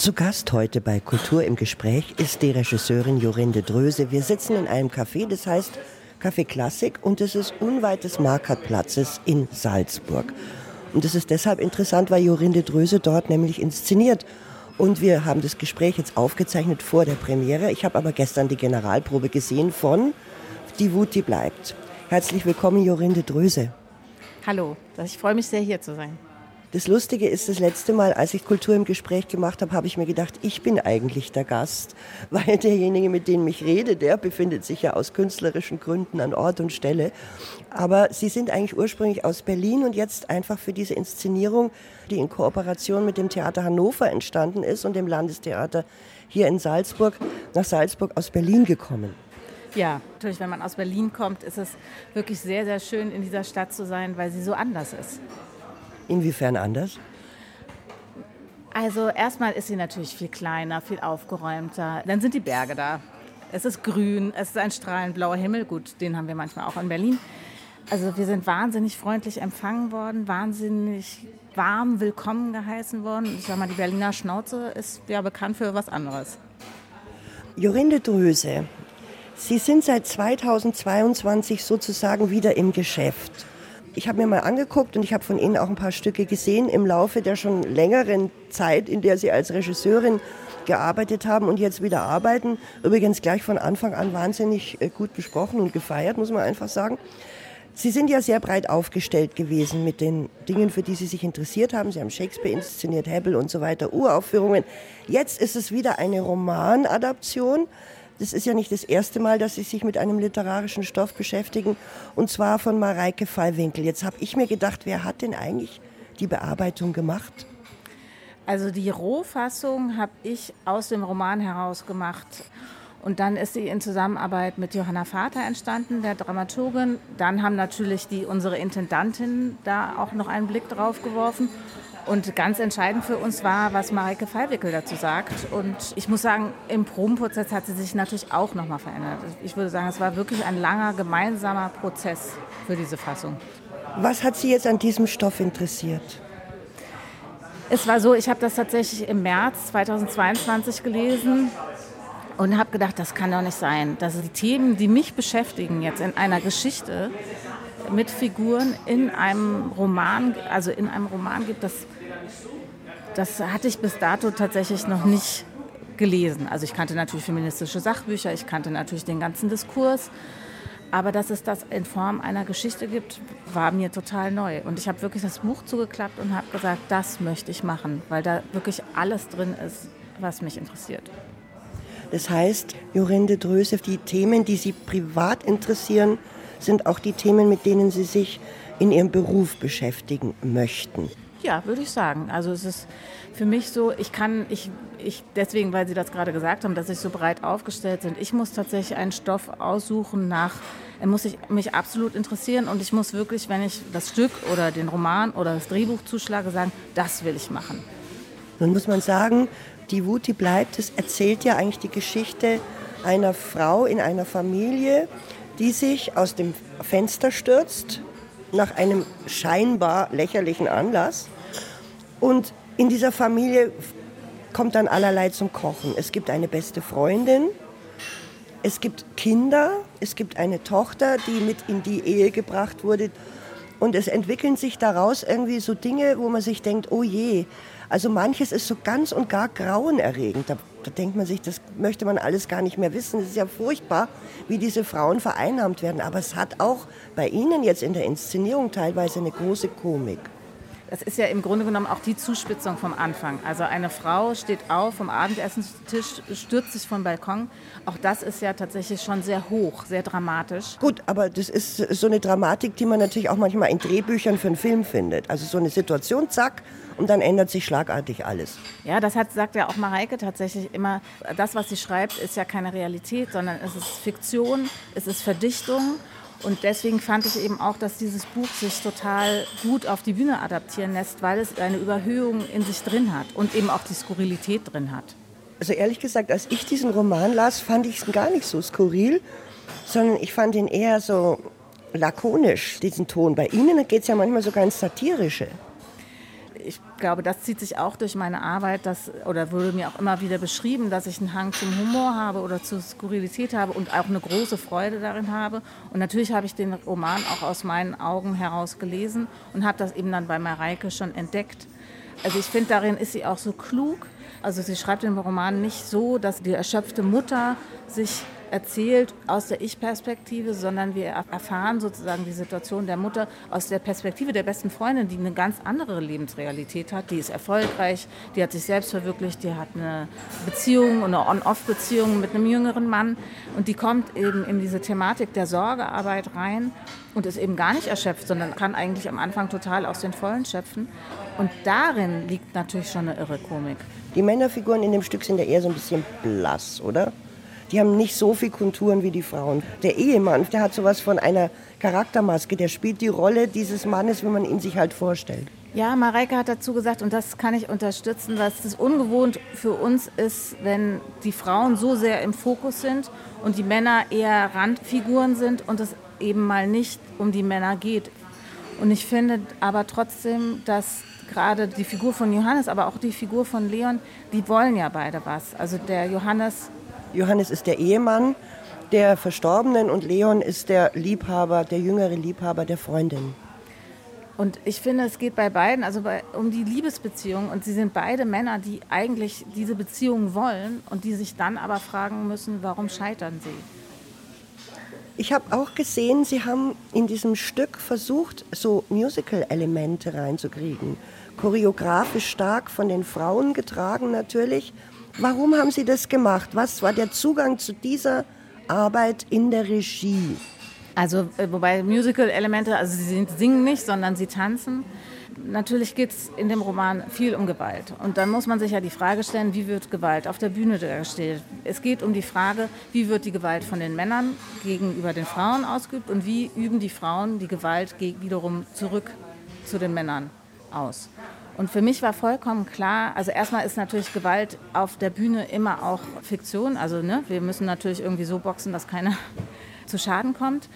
Zu Gast heute bei Kultur im Gespräch ist die Regisseurin Jorinde Dröse. Wir sitzen in einem Café, das heißt Café Klassik und es ist unweit des Markertplatzes in Salzburg. Und das ist deshalb interessant, weil Jorinde Dröse dort nämlich inszeniert. Und wir haben das Gespräch jetzt aufgezeichnet vor der Premiere. Ich habe aber gestern die Generalprobe gesehen von Die Wut, die bleibt. Herzlich willkommen, Jorinde Dröse. Hallo, ich freue mich sehr, hier zu sein. Das Lustige ist, das letzte Mal, als ich Kultur im Gespräch gemacht habe, habe ich mir gedacht, ich bin eigentlich der Gast, weil derjenige, mit dem ich rede, der befindet sich ja aus künstlerischen Gründen an Ort und Stelle. Aber Sie sind eigentlich ursprünglich aus Berlin und jetzt einfach für diese Inszenierung, die in Kooperation mit dem Theater Hannover entstanden ist und dem Landestheater hier in Salzburg, nach Salzburg aus Berlin gekommen. Ja, natürlich, wenn man aus Berlin kommt, ist es wirklich sehr, sehr schön, in dieser Stadt zu sein, weil sie so anders ist. Inwiefern anders? Also erstmal ist sie natürlich viel kleiner, viel aufgeräumter. Dann sind die Berge da. Es ist grün, es ist ein strahlend blauer Himmel. Gut, den haben wir manchmal auch in Berlin. Also wir sind wahnsinnig freundlich empfangen worden, wahnsinnig warm willkommen geheißen worden. Ich sag mal, die Berliner Schnauze ist ja bekannt für was anderes. Jorinde Dröse, Sie sind seit 2022 sozusagen wieder im Geschäft. Ich habe mir mal angeguckt und ich habe von Ihnen auch ein paar Stücke gesehen im Laufe der schon längeren Zeit, in der Sie als Regisseurin gearbeitet haben und jetzt wieder arbeiten. Übrigens gleich von Anfang an wahnsinnig äh, gut besprochen und gefeiert, muss man einfach sagen. Sie sind ja sehr breit aufgestellt gewesen mit den Dingen, für die Sie sich interessiert haben. Sie haben Shakespeare inszeniert, Hebbel und so weiter, Uraufführungen. Jetzt ist es wieder eine Romanadaption. Das ist ja nicht das erste Mal, dass Sie sich mit einem literarischen Stoff beschäftigen, und zwar von Mareike Fallwinkel. Jetzt habe ich mir gedacht, wer hat denn eigentlich die Bearbeitung gemacht? Also die Rohfassung habe ich aus dem Roman heraus gemacht. Und dann ist sie in Zusammenarbeit mit Johanna Vater entstanden, der Dramaturgin. Dann haben natürlich die, unsere Intendantin da auch noch einen Blick drauf geworfen. Und ganz entscheidend für uns war, was Mareike Fallwickel dazu sagt. Und ich muss sagen, im Probenprozess hat sie sich natürlich auch nochmal verändert. Ich würde sagen, es war wirklich ein langer gemeinsamer Prozess für diese Fassung. Was hat Sie jetzt an diesem Stoff interessiert? Es war so, ich habe das tatsächlich im März 2022 gelesen und habe gedacht, das kann doch nicht sein, dass die Themen, die mich beschäftigen, jetzt in einer Geschichte mit Figuren in einem Roman, also in einem Roman gibt, das, das hatte ich bis dato tatsächlich noch nicht gelesen. Also ich kannte natürlich feministische Sachbücher, ich kannte natürlich den ganzen Diskurs, aber dass es das in Form einer Geschichte gibt, war mir total neu. Und ich habe wirklich das Buch zugeklappt und habe gesagt, das möchte ich machen, weil da wirklich alles drin ist, was mich interessiert. Das heißt, Jorinde Dröse, die Themen, die Sie privat interessieren, sind auch die Themen, mit denen Sie sich in Ihrem Beruf beschäftigen möchten. Ja, würde ich sagen. Also es ist für mich so, ich kann, ich, ich, deswegen, weil Sie das gerade gesagt haben, dass ich so breit aufgestellt sind, ich muss tatsächlich einen Stoff aussuchen nach, er muss sich, mich absolut interessieren und ich muss wirklich, wenn ich das Stück oder den Roman oder das Drehbuch zuschlage, sagen, das will ich machen. Nun muss man sagen, die Wut, die bleibt, es erzählt ja eigentlich die Geschichte einer Frau in einer Familie, die sich aus dem Fenster stürzt nach einem scheinbar lächerlichen Anlass. Und in dieser Familie kommt dann allerlei zum Kochen. Es gibt eine beste Freundin, es gibt Kinder, es gibt eine Tochter, die mit in die Ehe gebracht wurde. Und es entwickeln sich daraus irgendwie so Dinge, wo man sich denkt, oh je. Also manches ist so ganz und gar grauenerregend. Da da denkt man sich, das möchte man alles gar nicht mehr wissen. Es ist ja furchtbar, wie diese Frauen vereinnahmt werden. Aber es hat auch bei Ihnen jetzt in der Inszenierung teilweise eine große Komik. Das ist ja im Grunde genommen auch die Zuspitzung vom Anfang. Also eine Frau steht auf vom Abendessenstisch, stürzt sich vom Balkon. Auch das ist ja tatsächlich schon sehr hoch, sehr dramatisch. Gut, aber das ist so eine Dramatik, die man natürlich auch manchmal in Drehbüchern für einen Film findet. Also so eine Situation, zack, und dann ändert sich schlagartig alles. Ja, das hat, sagt ja auch Mareike tatsächlich immer. Das, was sie schreibt, ist ja keine Realität, sondern es ist Fiktion, es ist Verdichtung. Und deswegen fand ich eben auch, dass dieses Buch sich total gut auf die Bühne adaptieren lässt, weil es eine Überhöhung in sich drin hat und eben auch die Skurrilität drin hat. Also ehrlich gesagt, als ich diesen Roman las, fand ich es gar nicht so skurril, sondern ich fand ihn eher so lakonisch, diesen Ton. Bei Ihnen geht es ja manchmal sogar ins Satirische. Ich glaube, das zieht sich auch durch meine Arbeit, dass, oder wurde mir auch immer wieder beschrieben, dass ich einen Hang zum Humor habe oder zur Skurrilität habe und auch eine große Freude darin habe. Und natürlich habe ich den Roman auch aus meinen Augen heraus gelesen und habe das eben dann bei Mareike schon entdeckt. Also ich finde, darin ist sie auch so klug. Also sie schreibt den Roman nicht so, dass die erschöpfte Mutter sich erzählt aus der Ich-Perspektive, sondern wir erfahren sozusagen die Situation der Mutter aus der Perspektive der besten Freundin, die eine ganz andere Lebensrealität hat. Die ist erfolgreich, die hat sich selbst verwirklicht, die hat eine Beziehung, eine On-Off-Beziehung mit einem jüngeren Mann und die kommt eben in diese Thematik der Sorgearbeit rein und ist eben gar nicht erschöpft, sondern kann eigentlich am Anfang total aus den Vollen schöpfen. Und darin liegt natürlich schon eine irre Komik. Die Männerfiguren in dem Stück sind ja eher so ein bisschen blass, oder? Die haben nicht so viel Konturen wie die Frauen. Der Ehemann, der hat sowas von einer Charaktermaske, der spielt die Rolle dieses Mannes, wie man ihn sich halt vorstellt. Ja, Mareike hat dazu gesagt, und das kann ich unterstützen, dass es ungewohnt für uns ist, wenn die Frauen so sehr im Fokus sind und die Männer eher Randfiguren sind und es eben mal nicht um die Männer geht. Und ich finde aber trotzdem, dass gerade die Figur von Johannes, aber auch die Figur von Leon, die wollen ja beide was. Also der Johannes Johannes ist der Ehemann der Verstorbenen und Leon ist der Liebhaber, der jüngere Liebhaber der Freundin. Und ich finde, es geht bei beiden also bei, um die Liebesbeziehung. Und sie sind beide Männer, die eigentlich diese Beziehung wollen und die sich dann aber fragen müssen, warum scheitern sie? Ich habe auch gesehen, Sie haben in diesem Stück versucht, so Musical-Elemente reinzukriegen. Choreografisch stark von den Frauen getragen natürlich Warum haben Sie das gemacht? Was war der Zugang zu dieser Arbeit in der Regie? Also, äh, wobei Musical-Elemente, also sie singen nicht, sondern sie tanzen. Natürlich geht es in dem Roman viel um Gewalt. Und dann muss man sich ja die Frage stellen, wie wird Gewalt auf der Bühne dargestellt? Es geht um die Frage, wie wird die Gewalt von den Männern gegenüber den Frauen ausgeübt und wie üben die Frauen die Gewalt wiederum zurück zu den Männern aus. Und für mich war vollkommen klar, also erstmal ist natürlich Gewalt auf der Bühne immer auch Fiktion. Also ne, wir müssen natürlich irgendwie so boxen, dass keiner zu Schaden kommt.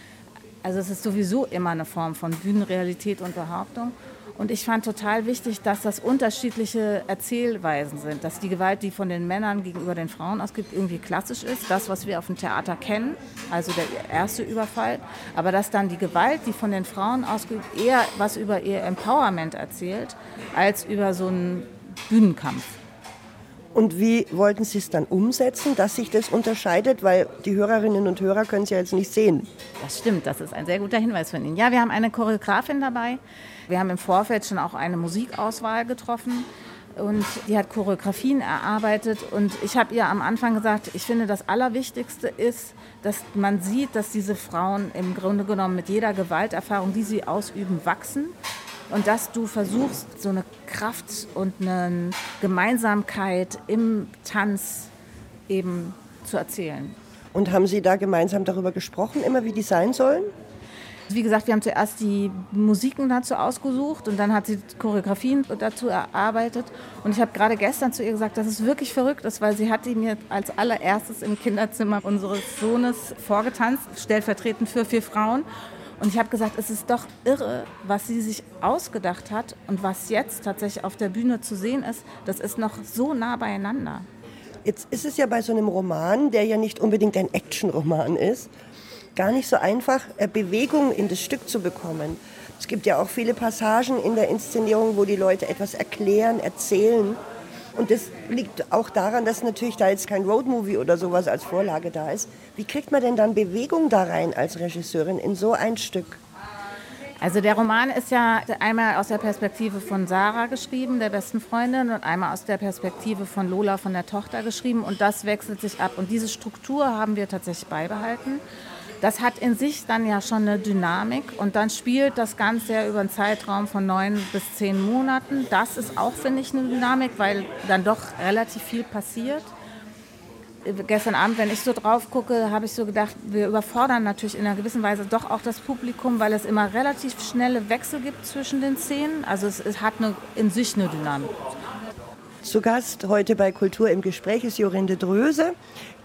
Also es ist sowieso immer eine Form von Bühnenrealität und Behauptung. Und ich fand total wichtig, dass das unterschiedliche Erzählweisen sind. Dass die Gewalt, die von den Männern gegenüber den Frauen ausgeht, irgendwie klassisch ist. Das, was wir auf dem Theater kennen, also der erste Überfall. Aber dass dann die Gewalt, die von den Frauen ausgeübt, eher was über ihr Empowerment erzählt, als über so einen Bühnenkampf. Und wie wollten Sie es dann umsetzen, dass sich das unterscheidet? Weil die Hörerinnen und Hörer können es ja jetzt nicht sehen. Das stimmt, das ist ein sehr guter Hinweis von Ihnen. Ja, wir haben eine Choreografin dabei. Wir haben im Vorfeld schon auch eine Musikauswahl getroffen. Und die hat Choreografien erarbeitet. Und ich habe ihr am Anfang gesagt, ich finde, das Allerwichtigste ist, dass man sieht, dass diese Frauen im Grunde genommen mit jeder Gewalterfahrung, die sie ausüben, wachsen und dass du versuchst, so eine Kraft und eine Gemeinsamkeit im Tanz eben zu erzählen. Und haben Sie da gemeinsam darüber gesprochen, immer wie die sein sollen? Wie gesagt, wir haben zuerst die Musiken dazu ausgesucht und dann hat sie Choreografien dazu erarbeitet. Und ich habe gerade gestern zu ihr gesagt, dass es wirklich verrückt ist, weil sie hat die mir als allererstes im Kinderzimmer unseres Sohnes vorgetanzt, stellvertretend für vier Frauen. Und ich habe gesagt, es ist doch irre, was sie sich ausgedacht hat und was jetzt tatsächlich auf der Bühne zu sehen ist. Das ist noch so nah beieinander. Jetzt ist es ja bei so einem Roman, der ja nicht unbedingt ein Actionroman ist, gar nicht so einfach, äh, Bewegung in das Stück zu bekommen. Es gibt ja auch viele Passagen in der Inszenierung, wo die Leute etwas erklären, erzählen. Und das liegt auch daran, dass natürlich da jetzt kein Roadmovie oder sowas als Vorlage da ist. Wie kriegt man denn dann Bewegung da rein als Regisseurin in so ein Stück? Also der Roman ist ja einmal aus der Perspektive von Sarah geschrieben, der besten Freundin, und einmal aus der Perspektive von Lola, von der Tochter geschrieben. Und das wechselt sich ab. Und diese Struktur haben wir tatsächlich beibehalten. Das hat in sich dann ja schon eine Dynamik und dann spielt das Ganze ja über einen Zeitraum von neun bis zehn Monaten. Das ist auch, finde ich, eine Dynamik, weil dann doch relativ viel passiert. Gestern Abend, wenn ich so drauf gucke, habe ich so gedacht, wir überfordern natürlich in einer gewissen Weise doch auch das Publikum, weil es immer relativ schnelle Wechsel gibt zwischen den Szenen. Also es, es hat eine, in sich eine Dynamik. Zu Gast heute bei Kultur im Gespräch ist Jorinde Dröse,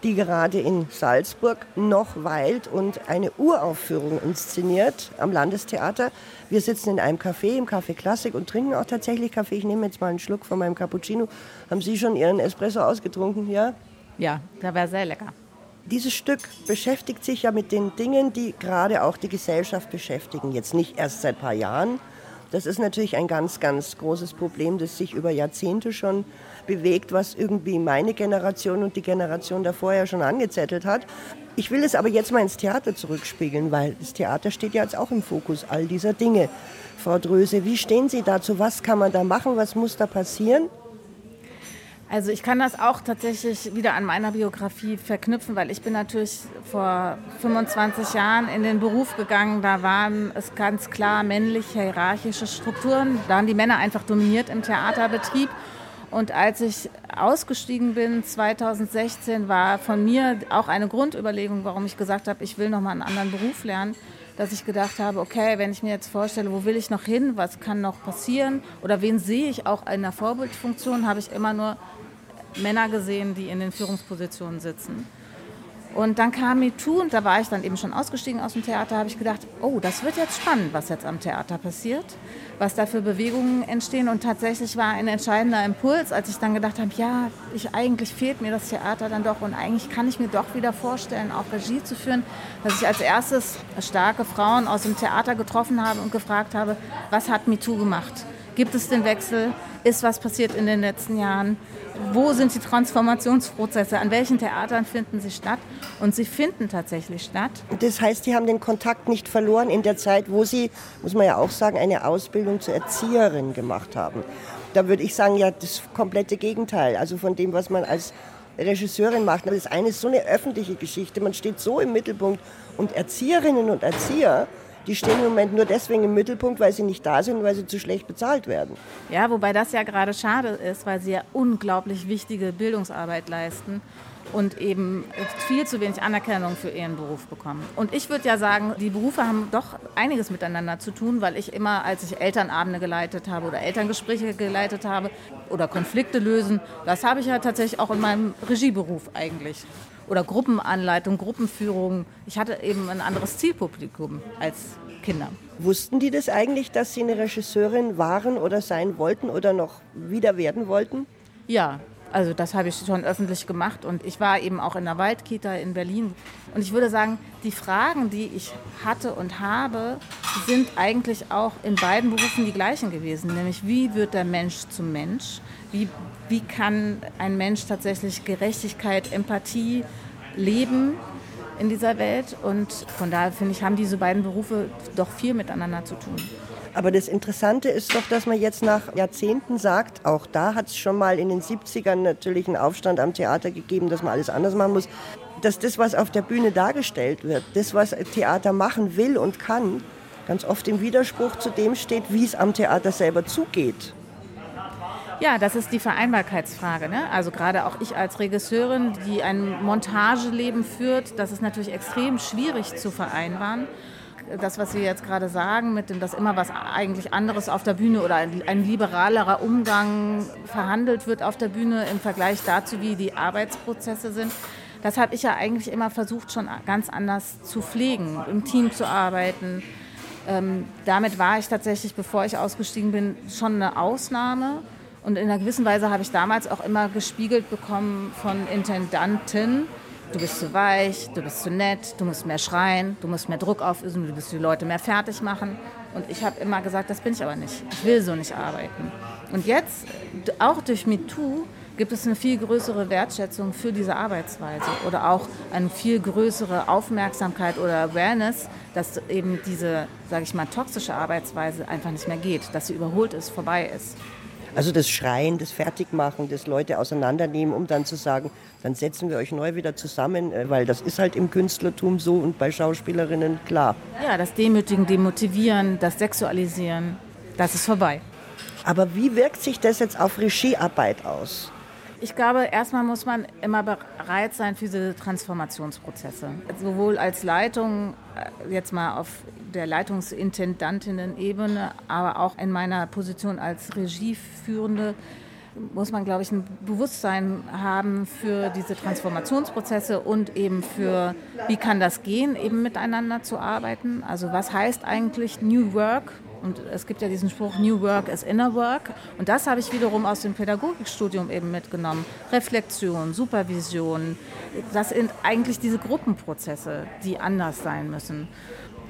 die gerade in Salzburg noch weilt und eine Uraufführung inszeniert am Landestheater. Wir sitzen in einem Café, im Café Klassik und trinken auch tatsächlich Kaffee. Ich nehme jetzt mal einen Schluck von meinem Cappuccino. Haben Sie schon Ihren Espresso ausgetrunken? Ja? Ja, der war sehr lecker. Dieses Stück beschäftigt sich ja mit den Dingen, die gerade auch die Gesellschaft beschäftigen. Jetzt nicht erst seit ein paar Jahren. Das ist natürlich ein ganz, ganz großes Problem, das sich über Jahrzehnte schon bewegt, was irgendwie meine Generation und die Generation davor ja schon angezettelt hat. Ich will es aber jetzt mal ins Theater zurückspiegeln, weil das Theater steht ja jetzt auch im Fokus all dieser Dinge. Frau Dröse, wie stehen Sie dazu? Was kann man da machen? Was muss da passieren? Also ich kann das auch tatsächlich wieder an meiner Biografie verknüpfen, weil ich bin natürlich vor 25 Jahren in den Beruf gegangen. Da waren es ganz klar männliche hierarchische Strukturen. Da haben die Männer einfach dominiert im Theaterbetrieb. Und als ich ausgestiegen bin 2016, war von mir auch eine Grundüberlegung, warum ich gesagt habe, ich will noch mal einen anderen Beruf lernen, dass ich gedacht habe, okay, wenn ich mir jetzt vorstelle, wo will ich noch hin, was kann noch passieren oder wen sehe ich auch in der Vorbildfunktion, habe ich immer nur Männer gesehen, die in den Führungspositionen sitzen. Und dann kam MeToo und da war ich dann eben schon ausgestiegen aus dem Theater, habe ich gedacht, oh, das wird jetzt spannend, was jetzt am Theater passiert, was da für Bewegungen entstehen. Und tatsächlich war ein entscheidender Impuls, als ich dann gedacht habe, ja, ich, eigentlich fehlt mir das Theater dann doch und eigentlich kann ich mir doch wieder vorstellen, auch Regie zu führen, dass ich als erstes starke Frauen aus dem Theater getroffen habe und gefragt habe, was hat MeToo gemacht? Gibt es den Wechsel? Ist was passiert in den letzten Jahren? wo sind die Transformationsprozesse, an welchen Theatern finden sie statt. Und sie finden tatsächlich statt. Das heißt, Sie haben den Kontakt nicht verloren in der Zeit, wo Sie, muss man ja auch sagen, eine Ausbildung zur Erzieherin gemacht haben. Da würde ich sagen, ja, das komplette Gegenteil. Also von dem, was man als Regisseurin macht. Das eine ist so eine öffentliche Geschichte. Man steht so im Mittelpunkt. Und Erzieherinnen und Erzieher, die stehen im Moment nur deswegen im Mittelpunkt, weil sie nicht da sind, weil sie zu schlecht bezahlt werden. Ja, wobei das ja gerade schade ist, weil sie ja unglaublich wichtige Bildungsarbeit leisten und eben viel zu wenig Anerkennung für ihren Beruf bekommen. Und ich würde ja sagen, die Berufe haben doch einiges miteinander zu tun, weil ich immer, als ich Elternabende geleitet habe oder Elterngespräche geleitet habe oder Konflikte lösen, das habe ich ja tatsächlich auch in meinem Regieberuf eigentlich oder Gruppenanleitung, Gruppenführung. Ich hatte eben ein anderes Zielpublikum als Kinder. Wussten die das eigentlich, dass sie eine Regisseurin waren oder sein wollten oder noch wieder werden wollten? Ja, also das habe ich schon öffentlich gemacht und ich war eben auch in der Waldkita in Berlin. Und ich würde sagen, die Fragen, die ich hatte und habe, sind eigentlich auch in beiden Berufen die gleichen gewesen. Nämlich, wie wird der Mensch zum Mensch? Wie, wie kann ein Mensch tatsächlich Gerechtigkeit, Empathie leben in dieser Welt? Und von daher finde ich, haben diese beiden Berufe doch viel miteinander zu tun. Aber das Interessante ist doch, dass man jetzt nach Jahrzehnten sagt, auch da hat es schon mal in den 70ern natürlich einen Aufstand am Theater gegeben, dass man alles anders machen muss, dass das, was auf der Bühne dargestellt wird, das, was Theater machen will und kann, ganz oft im Widerspruch zu dem steht, wie es am Theater selber zugeht. Ja, das ist die Vereinbarkeitsfrage. Ne? Also gerade auch ich als Regisseurin, die ein Montageleben führt, das ist natürlich extrem schwierig zu vereinbaren. Das, was Sie jetzt gerade sagen, mit dem, dass immer was eigentlich anderes auf der Bühne oder ein, ein liberalerer Umgang verhandelt wird auf der Bühne im Vergleich dazu, wie die Arbeitsprozesse sind, das habe ich ja eigentlich immer versucht, schon ganz anders zu pflegen, im Team zu arbeiten. Ähm, damit war ich tatsächlich, bevor ich ausgestiegen bin, schon eine Ausnahme. Und in einer gewissen Weise habe ich damals auch immer gespiegelt bekommen von Intendanten, du bist zu weich, du bist zu nett, du musst mehr schreien, du musst mehr Druck aufüben, du musst die Leute mehr fertig machen. Und ich habe immer gesagt, das bin ich aber nicht. Ich will so nicht arbeiten. Und jetzt, auch durch MeToo, gibt es eine viel größere Wertschätzung für diese Arbeitsweise oder auch eine viel größere Aufmerksamkeit oder Awareness, dass eben diese, sage ich mal, toxische Arbeitsweise einfach nicht mehr geht, dass sie überholt ist, vorbei ist. Also das Schreien, das Fertigmachen, das Leute auseinandernehmen, um dann zu sagen, dann setzen wir euch neu wieder zusammen, äh, weil das ist halt im Künstlertum so und bei Schauspielerinnen klar. Ja, das Demütigen, Demotivieren, das Sexualisieren, das ist vorbei. Aber wie wirkt sich das jetzt auf Regiearbeit aus? Ich glaube, erstmal muss man immer bereit sein für diese Transformationsprozesse. Sowohl als Leitung, äh, jetzt mal auf der Leitungsintendantinnen-Ebene, aber auch in meiner Position als Regieführende muss man, glaube ich, ein Bewusstsein haben für diese Transformationsprozesse und eben für, wie kann das gehen, eben miteinander zu arbeiten. Also was heißt eigentlich New Work? Und es gibt ja diesen Spruch, New Work is Inner Work. Und das habe ich wiederum aus dem Pädagogikstudium eben mitgenommen. Reflexion, Supervision, das sind eigentlich diese Gruppenprozesse, die anders sein müssen.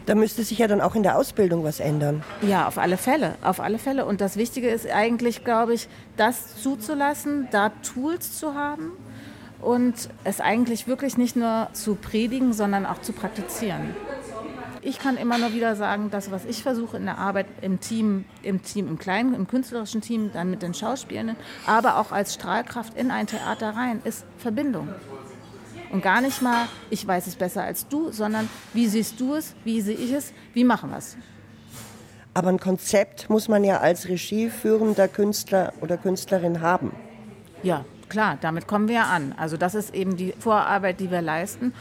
Da müsste sich ja dann auch in der Ausbildung was ändern. Ja, auf alle Fälle, auf alle Fälle. Und das Wichtige ist eigentlich, glaube ich, das zuzulassen, da Tools zu haben und es eigentlich wirklich nicht nur zu predigen, sondern auch zu praktizieren. Ich kann immer nur wieder sagen, das, was ich versuche in der Arbeit im Team, im Team, im kleinen, im künstlerischen Team, dann mit den Schauspielenden, aber auch als Strahlkraft in ein Theater rein, ist Verbindung. Und gar nicht mal, ich weiß es besser als du, sondern wie siehst du es, wie sehe ich es, wie machen wir es. Aber ein Konzept muss man ja als regieführender Künstler oder Künstlerin haben. Ja, klar, damit kommen wir ja an. Also das ist eben die Vorarbeit, die wir leisten.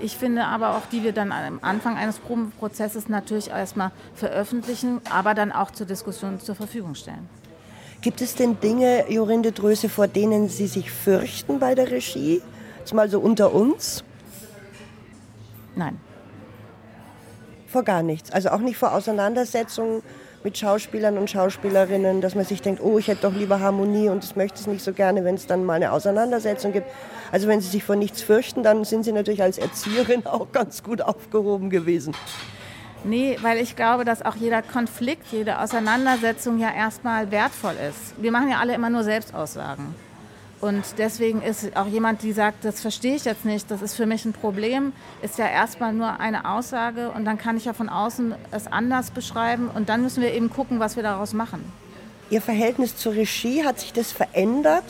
Ich finde aber auch, die wir dann am Anfang eines Probenprozesses natürlich erstmal veröffentlichen, aber dann auch zur Diskussion zur Verfügung stellen. Gibt es denn Dinge, Jorinde Dröse, vor denen Sie sich fürchten bei der Regie? Jetzt mal so unter uns? Nein. Vor gar nichts. Also auch nicht vor Auseinandersetzungen mit Schauspielern und Schauspielerinnen, dass man sich denkt, oh, ich hätte doch lieber Harmonie und das möchte ich nicht so gerne, wenn es dann mal eine Auseinandersetzung gibt. Also wenn Sie sich vor nichts fürchten, dann sind Sie natürlich als Erzieherin auch ganz gut aufgehoben gewesen. Nee, weil ich glaube, dass auch jeder Konflikt, jede Auseinandersetzung ja erstmal wertvoll ist. Wir machen ja alle immer nur Selbstaussagen. Und deswegen ist auch jemand, die sagt, das verstehe ich jetzt nicht, das ist für mich ein Problem, ist ja erstmal nur eine Aussage und dann kann ich ja von außen es anders beschreiben und dann müssen wir eben gucken, was wir daraus machen. Ihr Verhältnis zur Regie, hat sich das verändert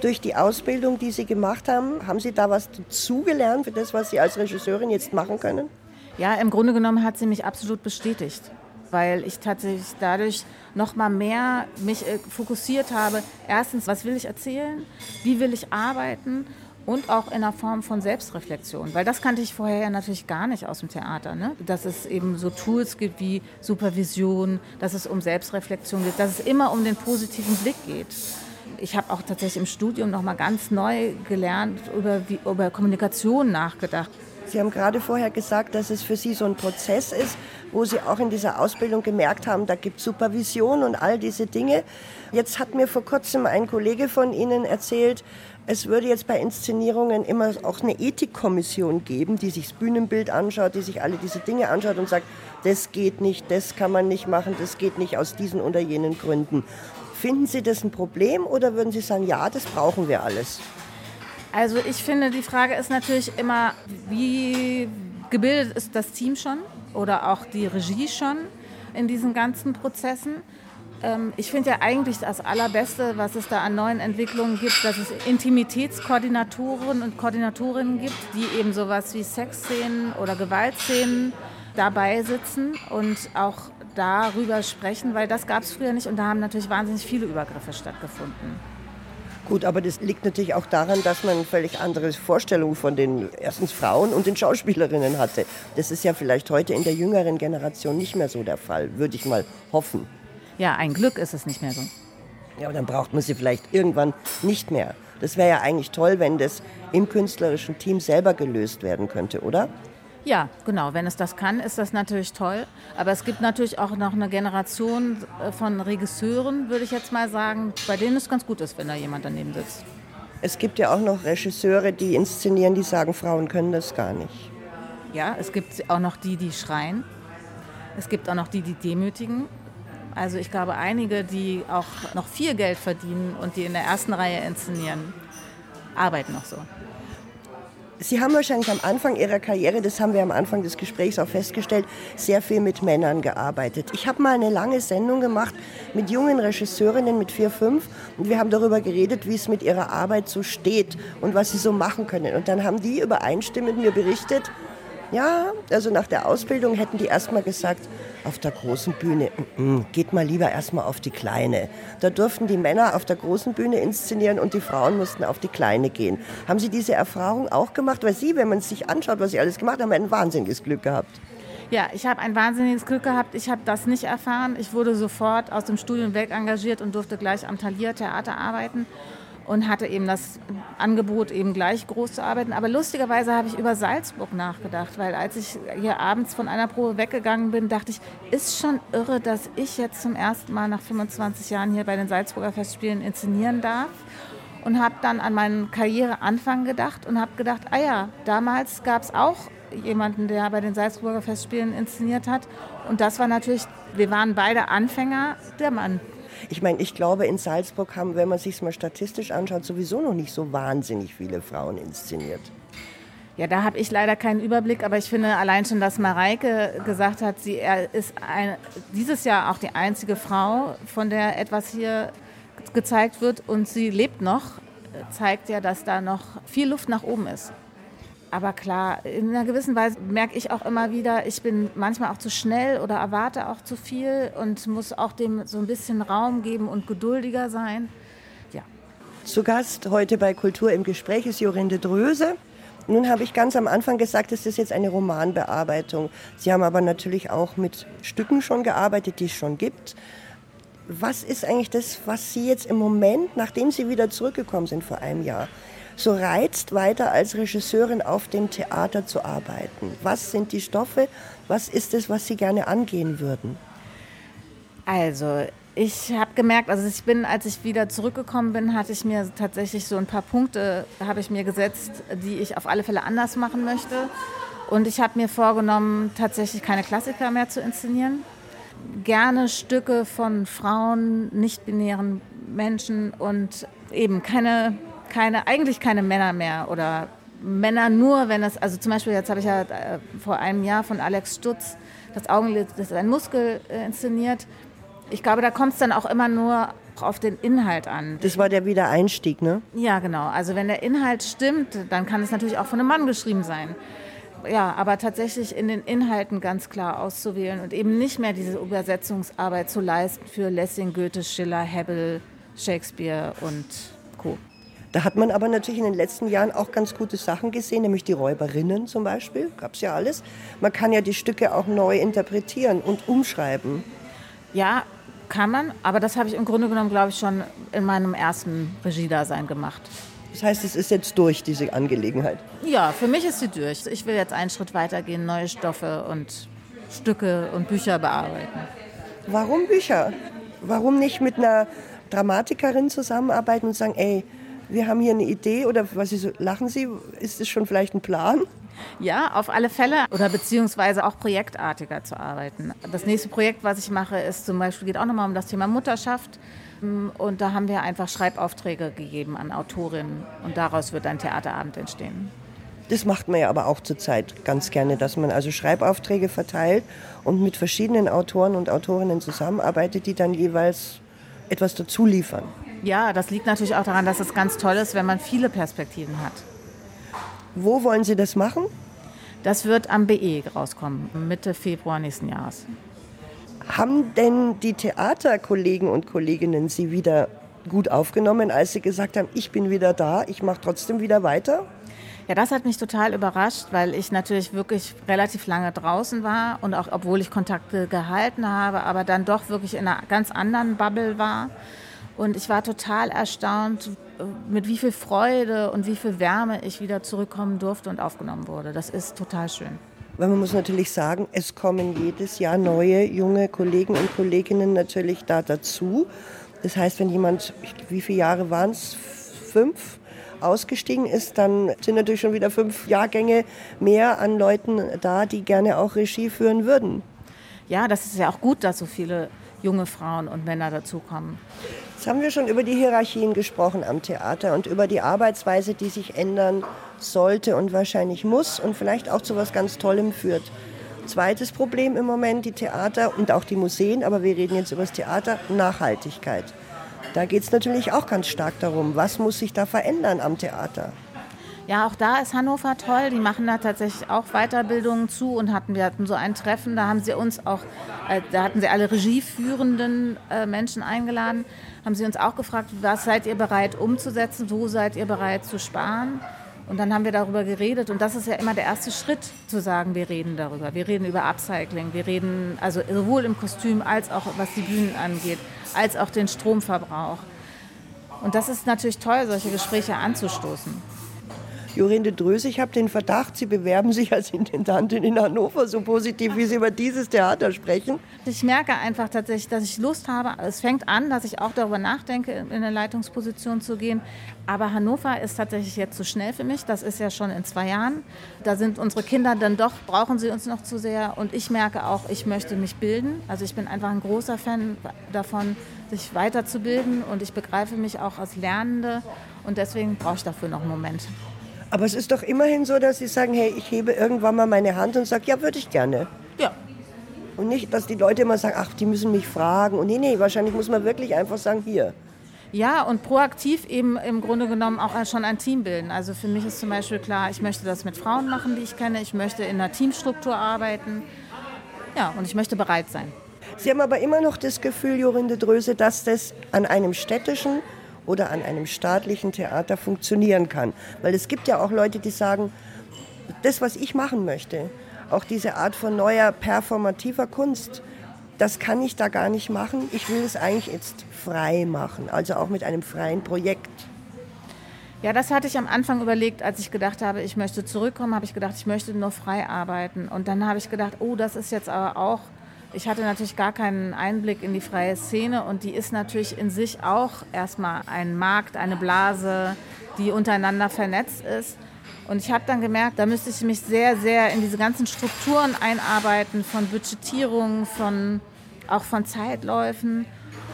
durch die Ausbildung, die Sie gemacht haben? Haben Sie da was dazugelernt für das, was Sie als Regisseurin jetzt machen können? Ja, im Grunde genommen hat sie mich absolut bestätigt weil ich tatsächlich dadurch noch mal mehr mich äh, fokussiert habe. Erstens, was will ich erzählen? Wie will ich arbeiten? Und auch in einer Form von Selbstreflexion, weil das kannte ich vorher ja natürlich gar nicht aus dem Theater. Ne? Dass es eben so Tools gibt wie Supervision, dass es um Selbstreflexion geht, dass es immer um den positiven Blick geht. Ich habe auch tatsächlich im Studium noch mal ganz neu gelernt, über, wie, über Kommunikation nachgedacht. Sie haben gerade vorher gesagt, dass es für Sie so ein Prozess ist, wo Sie auch in dieser Ausbildung gemerkt haben, da gibt es Supervision und all diese Dinge. Jetzt hat mir vor kurzem ein Kollege von Ihnen erzählt, es würde jetzt bei Inszenierungen immer auch eine Ethikkommission geben, die sich das Bühnenbild anschaut, die sich alle diese Dinge anschaut und sagt, das geht nicht, das kann man nicht machen, das geht nicht aus diesen oder jenen Gründen. Finden Sie das ein Problem oder würden Sie sagen, ja, das brauchen wir alles? Also ich finde, die Frage ist natürlich immer, wie gebildet ist das Team schon oder auch die Regie schon in diesen ganzen Prozessen. Ähm, ich finde ja eigentlich das Allerbeste, was es da an neuen Entwicklungen gibt, dass es Intimitätskoordinatoren und Koordinatorinnen gibt, die eben sowas wie Sexszenen oder Gewaltszenen dabei sitzen und auch darüber sprechen, weil das gab es früher nicht und da haben natürlich wahnsinnig viele Übergriffe stattgefunden. Gut, aber das liegt natürlich auch daran, dass man völlig andere Vorstellungen von den erstens Frauen und den Schauspielerinnen hatte. Das ist ja vielleicht heute in der jüngeren Generation nicht mehr so der Fall, würde ich mal hoffen. Ja, ein Glück ist es nicht mehr so. Ja, aber dann braucht man sie vielleicht irgendwann nicht mehr. Das wäre ja eigentlich toll, wenn das im künstlerischen Team selber gelöst werden könnte, oder? Ja, genau. Wenn es das kann, ist das natürlich toll. Aber es gibt natürlich auch noch eine Generation äh, von Regisseuren, würde ich jetzt mal sagen, bei denen es ganz gut ist, wenn da jemand daneben sitzt. Es gibt ja auch noch Regisseure, die inszenieren, die sagen, Frauen können das gar nicht. Ja, es gibt auch noch die, die schreien. Es gibt auch noch die, die demütigen. Also ich glaube, einige, die auch noch viel Geld verdienen und die in der ersten Reihe inszenieren, arbeiten noch so. Sie haben wahrscheinlich am Anfang Ihrer Karriere, das haben wir am Anfang des Gesprächs auch festgestellt, sehr viel mit Männern gearbeitet. Ich habe mal eine lange Sendung gemacht mit jungen Regisseurinnen mit vier, fünf und wir haben darüber geredet, wie es mit ihrer Arbeit so steht und was sie so machen können. Und dann haben die übereinstimmend mir berichtet, ja, also nach der Ausbildung hätten die erstmal gesagt, auf der großen Bühne, mm, mm, geht mal lieber erstmal auf die kleine. Da durften die Männer auf der großen Bühne inszenieren und die Frauen mussten auf die kleine gehen. Haben Sie diese Erfahrung auch gemacht? Weil Sie, wenn man sich anschaut, was Sie alles gemacht haben, ein wahnsinniges Glück gehabt. Ja, ich habe ein wahnsinniges Glück gehabt. Ich habe das nicht erfahren. Ich wurde sofort aus dem Studium weg engagiert und durfte gleich am Talier Theater arbeiten und hatte eben das Angebot, eben gleich groß zu arbeiten. Aber lustigerweise habe ich über Salzburg nachgedacht, weil als ich hier abends von einer Probe weggegangen bin, dachte ich, ist schon irre, dass ich jetzt zum ersten Mal nach 25 Jahren hier bei den Salzburger Festspielen inszenieren darf. Und habe dann an meinen Karriereanfang gedacht und habe gedacht, ah ja, damals gab es auch jemanden, der bei den Salzburger Festspielen inszeniert hat. Und das war natürlich, wir waren beide Anfänger, der Mann. Ich meine, ich glaube, in Salzburg haben, wenn man sich mal statistisch anschaut, sowieso noch nicht so wahnsinnig viele Frauen inszeniert. Ja, da habe ich leider keinen Überblick, aber ich finde allein schon, dass Mareike gesagt hat, sie ist ein, dieses Jahr auch die einzige Frau, von der etwas hier gezeigt wird und sie lebt noch, zeigt ja, dass da noch viel Luft nach oben ist. Aber klar, in einer gewissen Weise merke ich auch immer wieder, ich bin manchmal auch zu schnell oder erwarte auch zu viel und muss auch dem so ein bisschen Raum geben und geduldiger sein. Ja. Zu Gast heute bei Kultur im Gespräch ist Jorinde Dröse. Nun habe ich ganz am Anfang gesagt, es ist jetzt eine Romanbearbeitung. Sie haben aber natürlich auch mit Stücken schon gearbeitet, die es schon gibt. Was ist eigentlich das, was Sie jetzt im Moment, nachdem Sie wieder zurückgekommen sind vor einem Jahr, so reizt, weiter als Regisseurin auf dem Theater zu arbeiten? Was sind die Stoffe? Was ist es, was Sie gerne angehen würden? Also, ich habe gemerkt, also ich bin, als ich wieder zurückgekommen bin, hatte ich mir tatsächlich so ein paar Punkte, habe ich mir gesetzt, die ich auf alle Fälle anders machen möchte. Und ich habe mir vorgenommen, tatsächlich keine Klassiker mehr zu inszenieren. Gerne Stücke von Frauen, nicht-binären Menschen und eben keine keine, eigentlich keine Männer mehr oder Männer nur, wenn es, also zum Beispiel jetzt habe ich ja äh, vor einem Jahr von Alex Stutz das Augenlid, das ist ein Muskel äh, inszeniert. Ich glaube, da kommt es dann auch immer nur auf den Inhalt an. Das war der Wiedereinstieg, ne? Ja, genau. Also wenn der Inhalt stimmt, dann kann es natürlich auch von einem Mann geschrieben sein. Ja, aber tatsächlich in den Inhalten ganz klar auszuwählen und eben nicht mehr diese Übersetzungsarbeit zu leisten für Lessing, Goethe, Schiller, Hebbel, Shakespeare und. Da hat man aber natürlich in den letzten Jahren auch ganz gute Sachen gesehen, nämlich die Räuberinnen zum Beispiel, gab es ja alles. Man kann ja die Stücke auch neu interpretieren und umschreiben. Ja, kann man, aber das habe ich im Grunde genommen, glaube ich, schon in meinem ersten Regiedasein gemacht. Das heißt, es ist jetzt durch, diese Angelegenheit? Ja, für mich ist sie durch. Ich will jetzt einen Schritt weitergehen, neue Stoffe und Stücke und Bücher bearbeiten. Warum Bücher? Warum nicht mit einer Dramatikerin zusammenarbeiten und sagen, ey, wir haben hier eine Idee oder was so, lachen Sie, ist es schon vielleicht ein Plan? Ja, auf alle Fälle oder beziehungsweise auch projektartiger zu arbeiten. Das nächste Projekt, was ich mache, ist zum Beispiel, geht auch nochmal um das Thema Mutterschaft. Und da haben wir einfach Schreibaufträge gegeben an Autorinnen und daraus wird ein Theaterabend entstehen. Das macht man ja aber auch zurzeit ganz gerne, dass man also Schreibaufträge verteilt und mit verschiedenen Autoren und Autorinnen zusammenarbeitet, die dann jeweils etwas dazu liefern. Ja, das liegt natürlich auch daran, dass es ganz toll ist, wenn man viele Perspektiven hat. Wo wollen Sie das machen? Das wird am BE rauskommen, Mitte Februar nächsten Jahres. Haben denn die Theaterkollegen und Kolleginnen Sie wieder gut aufgenommen, als Sie gesagt haben, ich bin wieder da, ich mache trotzdem wieder weiter? Ja, das hat mich total überrascht, weil ich natürlich wirklich relativ lange draußen war und auch obwohl ich Kontakte gehalten habe, aber dann doch wirklich in einer ganz anderen Bubble war. Und ich war total erstaunt, mit wie viel Freude und wie viel Wärme ich wieder zurückkommen durfte und aufgenommen wurde. Das ist total schön. Weil man muss natürlich sagen, es kommen jedes Jahr neue junge Kollegen und Kolleginnen natürlich da dazu. Das heißt, wenn jemand, wie viele Jahre waren es? Fünf? Ausgestiegen ist, dann sind natürlich schon wieder fünf Jahrgänge mehr an Leuten da, die gerne auch Regie führen würden. Ja, das ist ja auch gut, dass so viele junge Frauen und Männer dazukommen. Jetzt haben wir schon über die Hierarchien gesprochen am Theater und über die Arbeitsweise, die sich ändern sollte und wahrscheinlich muss und vielleicht auch zu was ganz Tollem führt. Zweites Problem im Moment, die Theater und auch die Museen, aber wir reden jetzt über das Theater, Nachhaltigkeit. Da geht es natürlich auch ganz stark darum, was muss sich da verändern am Theater. Ja, auch da ist Hannover toll. Die machen da tatsächlich auch Weiterbildungen zu und hatten wir hatten so ein Treffen, da haben sie uns auch, äh, da hatten sie alle regieführenden äh, Menschen eingeladen, haben sie uns auch gefragt, was seid ihr bereit umzusetzen, wo seid ihr bereit zu sparen. Und dann haben wir darüber geredet und das ist ja immer der erste Schritt, zu sagen, wir reden darüber. Wir reden über Upcycling, wir reden also sowohl im Kostüm als auch was die Bühnen angeht, als auch den Stromverbrauch. Und das ist natürlich toll, solche Gespräche anzustoßen. Jorinde Dröse, ich habe den Verdacht, Sie bewerben sich als Intendantin in Hannover so positiv, wie Sie über dieses Theater sprechen. Ich merke einfach tatsächlich, dass ich Lust habe. Es fängt an, dass ich auch darüber nachdenke, in eine Leitungsposition zu gehen. Aber Hannover ist tatsächlich jetzt zu schnell für mich. Das ist ja schon in zwei Jahren. Da sind unsere Kinder dann doch, brauchen sie uns noch zu sehr. Und ich merke auch, ich möchte mich bilden. Also ich bin einfach ein großer Fan davon, sich weiterzubilden. Und ich begreife mich auch als Lernende. Und deswegen brauche ich dafür noch einen Moment. Aber es ist doch immerhin so, dass Sie sagen, hey, ich hebe irgendwann mal meine Hand und sage, ja, würde ich gerne. Ja. Und nicht, dass die Leute immer sagen, ach, die müssen mich fragen. Und nee, nee, wahrscheinlich muss man wirklich einfach sagen, hier. Ja, und proaktiv eben im Grunde genommen auch schon ein Team bilden. Also für mich ist zum Beispiel klar, ich möchte das mit Frauen machen, die ich kenne. Ich möchte in einer Teamstruktur arbeiten. Ja, und ich möchte bereit sein. Sie haben aber immer noch das Gefühl, Jorinde Dröse, dass das an einem städtischen oder an einem staatlichen Theater funktionieren kann. Weil es gibt ja auch Leute, die sagen, das, was ich machen möchte, auch diese Art von neuer performativer Kunst, das kann ich da gar nicht machen. Ich will es eigentlich jetzt frei machen, also auch mit einem freien Projekt. Ja, das hatte ich am Anfang überlegt, als ich gedacht habe, ich möchte zurückkommen, habe ich gedacht, ich möchte nur frei arbeiten. Und dann habe ich gedacht, oh, das ist jetzt aber auch ich hatte natürlich gar keinen Einblick in die freie Szene und die ist natürlich in sich auch erstmal ein Markt, eine Blase, die untereinander vernetzt ist. Und ich habe dann gemerkt, da müsste ich mich sehr, sehr in diese ganzen Strukturen einarbeiten, von Budgetierung, von, auch von Zeitläufen.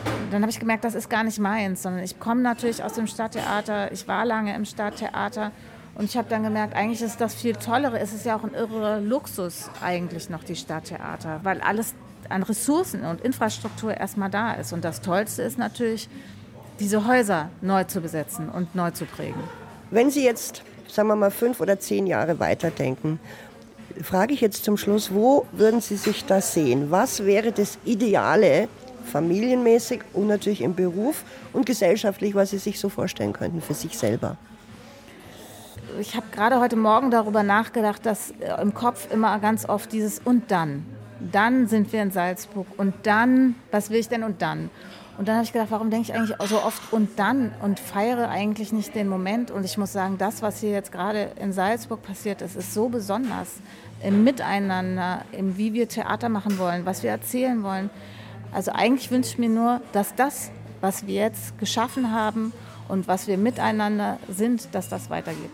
Und dann habe ich gemerkt, das ist gar nicht meins, sondern ich komme natürlich aus dem Stadttheater, ich war lange im Stadttheater und ich habe dann gemerkt, eigentlich ist das viel Tollere. Es ist ja auch ein irre Luxus eigentlich noch, die Stadttheater, weil alles an Ressourcen und Infrastruktur erstmal da ist. Und das Tollste ist natürlich, diese Häuser neu zu besetzen und neu zu prägen. Wenn Sie jetzt, sagen wir mal, fünf oder zehn Jahre weiterdenken, frage ich jetzt zum Schluss, wo würden Sie sich da sehen? Was wäre das Ideale, familienmäßig und natürlich im Beruf und gesellschaftlich, was Sie sich so vorstellen könnten für sich selber? Ich habe gerade heute Morgen darüber nachgedacht, dass äh, im Kopf immer ganz oft dieses und dann dann sind wir in Salzburg und dann, was will ich denn und dann? Und dann habe ich gedacht, warum denke ich eigentlich so oft und dann und feiere eigentlich nicht den Moment? Und ich muss sagen, das, was hier jetzt gerade in Salzburg passiert ist, ist so besonders im Miteinander, im wie wir Theater machen wollen, was wir erzählen wollen. Also eigentlich wünsche ich mir nur, dass das, was wir jetzt geschaffen haben und was wir miteinander sind, dass das weitergeht.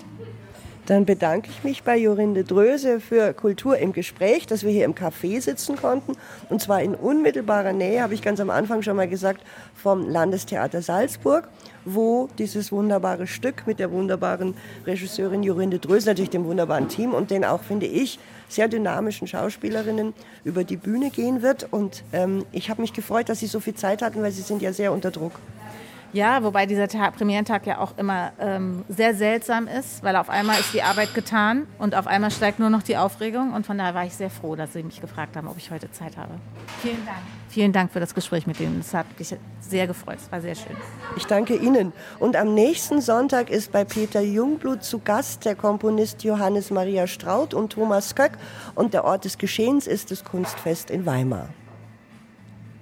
Dann bedanke ich mich bei Jorinde Dröse für Kultur im Gespräch, dass wir hier im Café sitzen konnten. Und zwar in unmittelbarer Nähe, habe ich ganz am Anfang schon mal gesagt, vom Landestheater Salzburg, wo dieses wunderbare Stück mit der wunderbaren Regisseurin Jorinde Dröse, natürlich dem wunderbaren Team und den auch, finde ich, sehr dynamischen Schauspielerinnen über die Bühne gehen wird. Und ähm, ich habe mich gefreut, dass Sie so viel Zeit hatten, weil Sie sind ja sehr unter Druck. Ja, wobei dieser Tag, Premierentag ja auch immer ähm, sehr seltsam ist, weil auf einmal ist die Arbeit getan und auf einmal steigt nur noch die Aufregung. Und von daher war ich sehr froh, dass Sie mich gefragt haben, ob ich heute Zeit habe. Vielen Dank. Vielen Dank für das Gespräch mit Ihnen. Es hat mich sehr gefreut. Es war sehr schön. Ich danke Ihnen. Und am nächsten Sonntag ist bei Peter Jungblut zu Gast der Komponist Johannes Maria Straut und Thomas Köck. Und der Ort des Geschehens ist das Kunstfest in Weimar.